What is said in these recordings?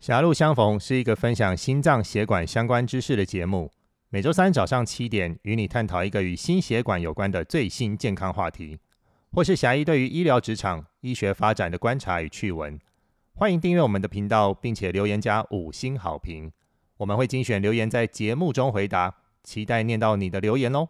狭路相逢是一个分享心脏血管相关知识的节目，每周三早上七点与你探讨一个与心血管有关的最新健康话题，或是狭义对于医疗职场、医学发展的观察与趣闻。欢迎订阅我们的频道，并且留言加五星好评，我们会精选留言在节目中回答，期待念到你的留言哦。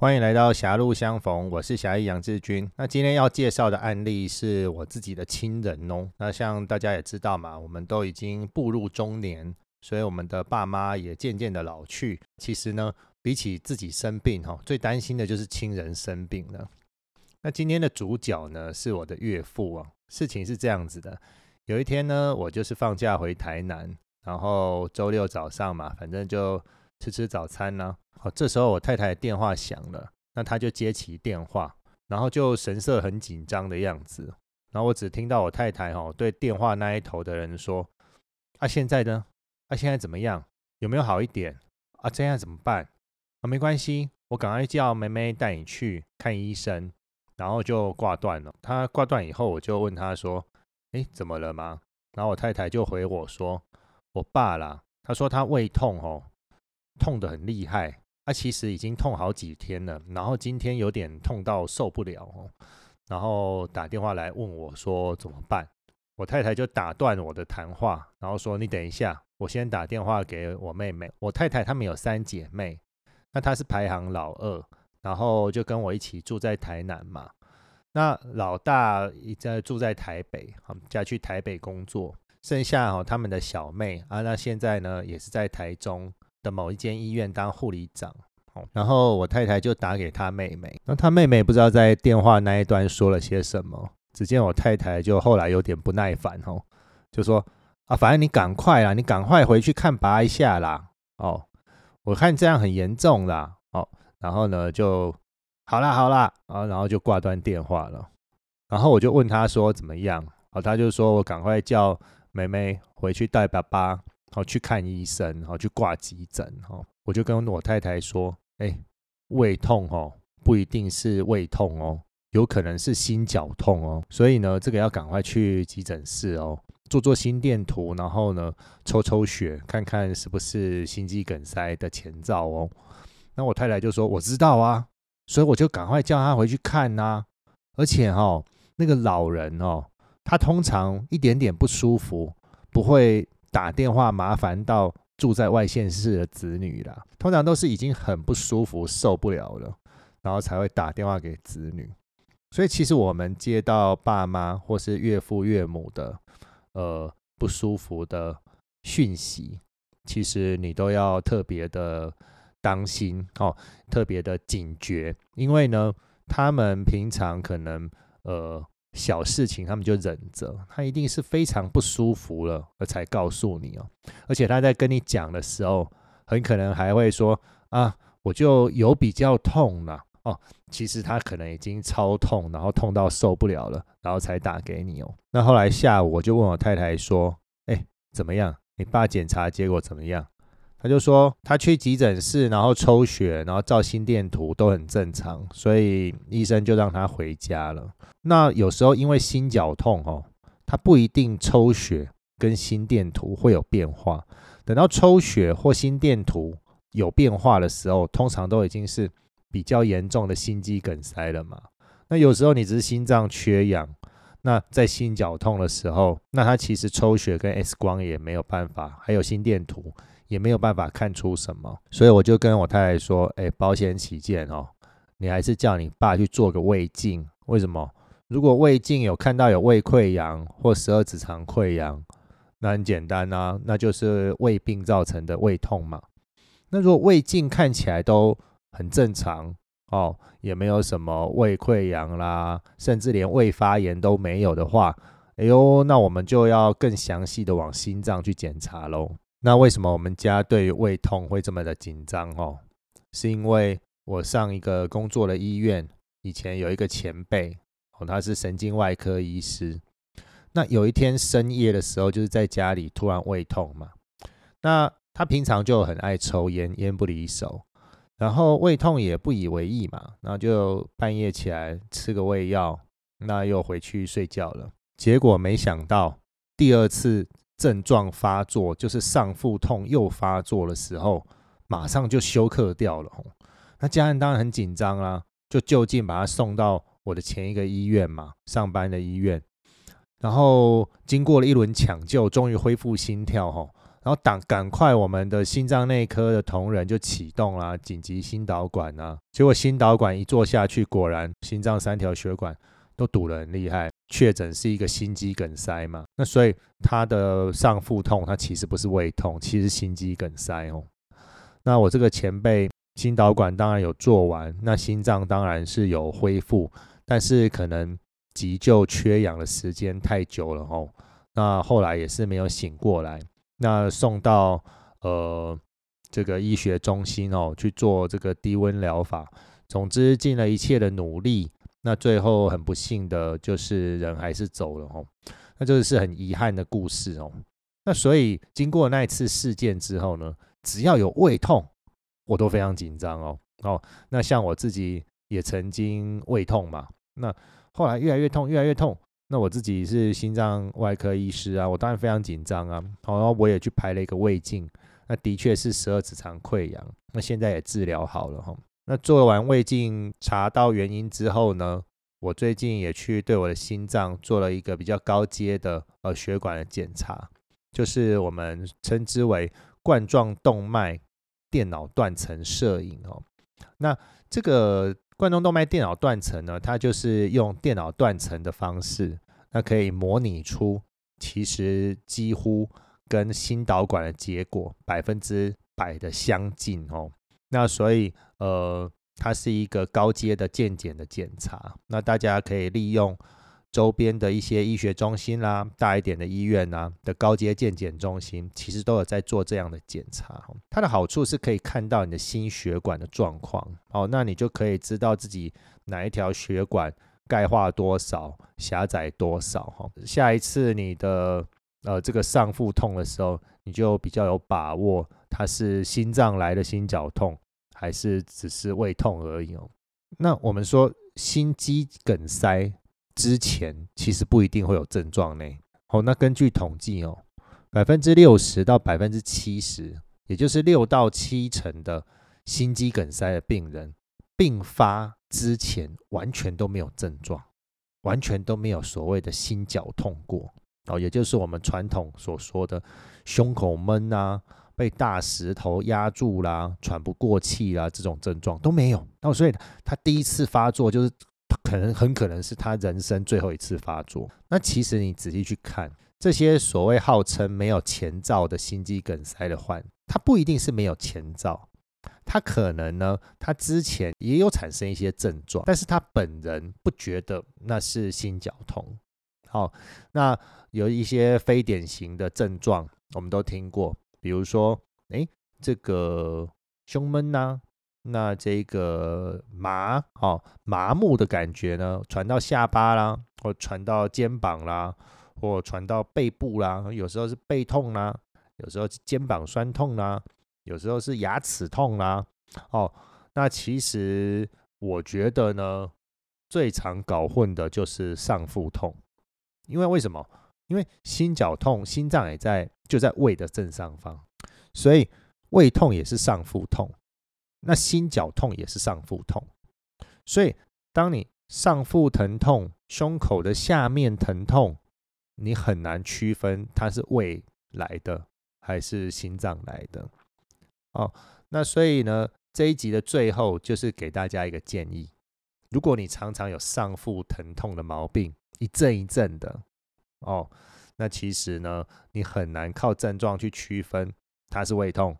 欢迎来到狭路相逢，我是狭义杨志军。那今天要介绍的案例是我自己的亲人哦。那像大家也知道嘛，我们都已经步入中年，所以我们的爸妈也渐渐的老去。其实呢，比起自己生病哈，最担心的就是亲人生病了。那今天的主角呢，是我的岳父啊。事情是这样子的，有一天呢，我就是放假回台南，然后周六早上嘛，反正就吃吃早餐呢。好，这时候我太太电话响了，那他就接起电话，然后就神色很紧张的样子。然后我只听到我太太哦对电话那一头的人说：“啊，现在呢？啊，现在怎么样？有没有好一点？啊，这样怎么办？啊，没关系，我赶快叫妹妹带你去看医生。”然后就挂断了。他挂断以后，我就问他说：“哎，怎么了吗？”然后我太太就回我说：“我爸啦。”他说他胃痛哦，痛得很厉害。他其实已经痛好几天了，然后今天有点痛到受不了，然后打电话来问我说怎么办？我太太就打断我的谈话，然后说你等一下，我先打电话给我妹妹。我太太她们有三姐妹，那她是排行老二，然后就跟我一起住在台南嘛。那老大在住在台北，好嫁去台北工作，剩下哦他们的小妹啊，那现在呢也是在台中。的某一间医院当护理长，然后我太太就打给他妹妹，那他妹妹不知道在电话那一端说了些什么，只见我太太就后来有点不耐烦哦，就说啊，反正你赶快啦，你赶快回去看拔一下啦，哦，我看这样很严重啦，哦，然后呢就好啦好啦，啊，然后就挂断电话了，然后我就问他说怎么样，哦，他就说我赶快叫妹妹回去带爸爸。好去看医生，好去挂急诊，哈，我就跟我太太说，哎，胃痛哦，不一定是胃痛哦，有可能是心绞痛哦，所以呢，这个要赶快去急诊室哦，做做心电图，然后呢，抽抽血，看看是不是心肌梗塞的前兆哦。那我太太就说，我知道啊，所以我就赶快叫她回去看呐。而且哈，那个老人哦，他通常一点点不舒服不会。打电话麻烦到住在外县市的子女啦，通常都是已经很不舒服、受不了了，然后才会打电话给子女。所以其实我们接到爸妈或是岳父岳母的呃不舒服的讯息，其实你都要特别的当心哦，特别的警觉，因为呢，他们平常可能呃。小事情他们就忍着，他一定是非常不舒服了，而才告诉你哦。而且他在跟你讲的时候，很可能还会说啊，我就有比较痛了哦。其实他可能已经超痛，然后痛到受不了了，然后才打给你哦。那后来下午我就问我太太说，哎，怎么样？你爸检查结果怎么样？他就说他去急诊室，然后抽血，然后照心电图都很正常，所以医生就让他回家了。那有时候因为心绞痛哦，他不一定抽血跟心电图会有变化。等到抽血或心电图有变化的时候，通常都已经是比较严重的心肌梗塞了嘛。那有时候你只是心脏缺氧，那在心绞痛的时候，那他其实抽血跟 X 光也没有办法，还有心电图。也没有办法看出什么，所以我就跟我太太说：“哎，保险起见哦，你还是叫你爸去做个胃镜。为什么？如果胃镜有看到有胃溃疡或十二指肠溃疡，那很简单啊，那就是胃病造成的胃痛嘛。那如果胃镜看起来都很正常哦，也没有什么胃溃疡啦，甚至连胃发炎都没有的话，哎呦，那我们就要更详细的往心脏去检查喽。”那为什么我们家对于胃痛会这么的紧张哦？是因为我上一个工作的医院以前有一个前辈哦，他是神经外科医师。那有一天深夜的时候，就是在家里突然胃痛嘛。那他平常就很爱抽烟，烟不离手，然后胃痛也不以为意嘛，然后就半夜起来吃个胃药，那又回去睡觉了。结果没想到第二次症状发作，就是上腹痛又发作的时候，马上就休克掉了。那家人当然很紧张啦，就就近把他送到我的前一个医院嘛，上班的医院。然后经过了一轮抢救，终于恢复心跳吼。然后赶赶快，我们的心脏内科的同仁就启动了紧急心导管啊。结果心导管一做下去，果然心脏三条血管都堵得很厉害，确诊是一个心肌梗塞嘛。那所以他的上腹痛，他其实不是胃痛，其实心肌梗塞哦。那我这个前辈心导管当然有做完，那心脏当然是有恢复，但是可能急救缺氧的时间太久了哦。那后来也是没有醒过来。那送到呃这个医学中心哦去做这个低温疗法，总之尽了一切的努力，那最后很不幸的就是人还是走了哦，那就是很遗憾的故事哦。那所以经过那一次事件之后呢，只要有胃痛，我都非常紧张哦哦。那像我自己也曾经胃痛嘛，那后来越来越痛，越来越痛。那我自己是心脏外科医师啊，我当然非常紧张啊。然后我也去拍了一个胃镜，那的确是十二指肠溃疡，那现在也治疗好了哈。那做完胃镜查到原因之后呢，我最近也去对我的心脏做了一个比较高阶的呃血管的检查，就是我们称之为冠状动脉电脑断层摄影哦。那这个。冠状动脉电脑断层呢，它就是用电脑断层的方式，那可以模拟出其实几乎跟心导管的结果百分之百的相近哦。那所以呃，它是一个高阶的健检的检查，那大家可以利用。周边的一些医学中心啦，大一点的医院呐的高阶健检中心，其实都有在做这样的检查。它的好处是可以看到你的心血管的状况，哦，那你就可以知道自己哪一条血管钙化多少、狭窄多少。哈，下一次你的呃这个上腹痛的时候，你就比较有把握，它是心脏来的心绞痛，还是只是胃痛而已哦。那我们说心肌梗塞。之前其实不一定会有症状呢。哦，那根据统计哦，百分之六十到百分之七十，也就是六到七成的心肌梗塞的病人，并发之前完全都没有症状，完全都没有所谓的心绞痛过。哦，也就是我们传统所说的胸口闷啊、被大石头压住啦、喘不过气啦这种症状都没有。那所以他第一次发作就是。可能很可能是他人生最后一次发作。那其实你仔细去看，这些所谓号称没有前兆的心肌梗塞的患，他不一定是没有前兆，他可能呢，他之前也有产生一些症状，但是他本人不觉得那是心绞痛。好，那有一些非典型的症状，我们都听过，比如说，哎，这个胸闷呐。那这个麻哦麻木的感觉呢，传到下巴啦，或传到肩膀啦，或传到背部啦，有时候是背痛啦，有时候是肩膀酸痛啦，有时候是牙齿痛啦。哦，那其实我觉得呢，最常搞混的就是上腹痛，因为为什么？因为心绞痛，心脏也在就在胃的正上方，所以胃痛也是上腹痛。那心绞痛也是上腹痛，所以当你上腹疼痛、胸口的下面疼痛，你很难区分它是胃来的还是心脏来的。哦，那所以呢，这一集的最后就是给大家一个建议：如果你常常有上腹疼痛的毛病，一阵一阵的，哦，那其实呢，你很难靠症状去区分它是胃痛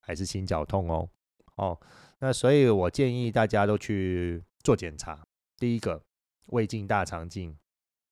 还是心绞痛哦。哦，那所以我建议大家都去做检查。第一个，胃镜、大肠镜，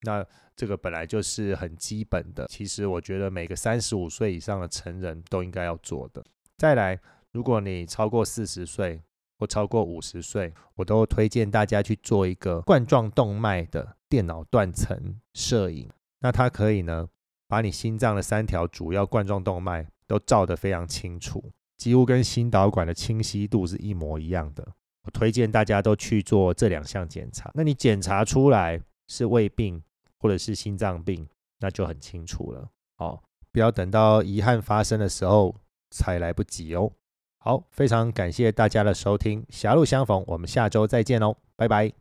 那这个本来就是很基本的。其实我觉得每个三十五岁以上的成人都应该要做的。再来，如果你超过四十岁或超过五十岁，我都推荐大家去做一个冠状动脉的电脑断层摄影。那它可以呢，把你心脏的三条主要冠状动脉都照得非常清楚，几乎跟心导管的清晰度是一模一样的。我推荐大家都去做这两项检查，那你检查出来是胃病或者是心脏病，那就很清楚了哦，不要等到遗憾发生的时候才来不及哦。好，非常感谢大家的收听，狭路相逢，我们下周再见哦，拜拜。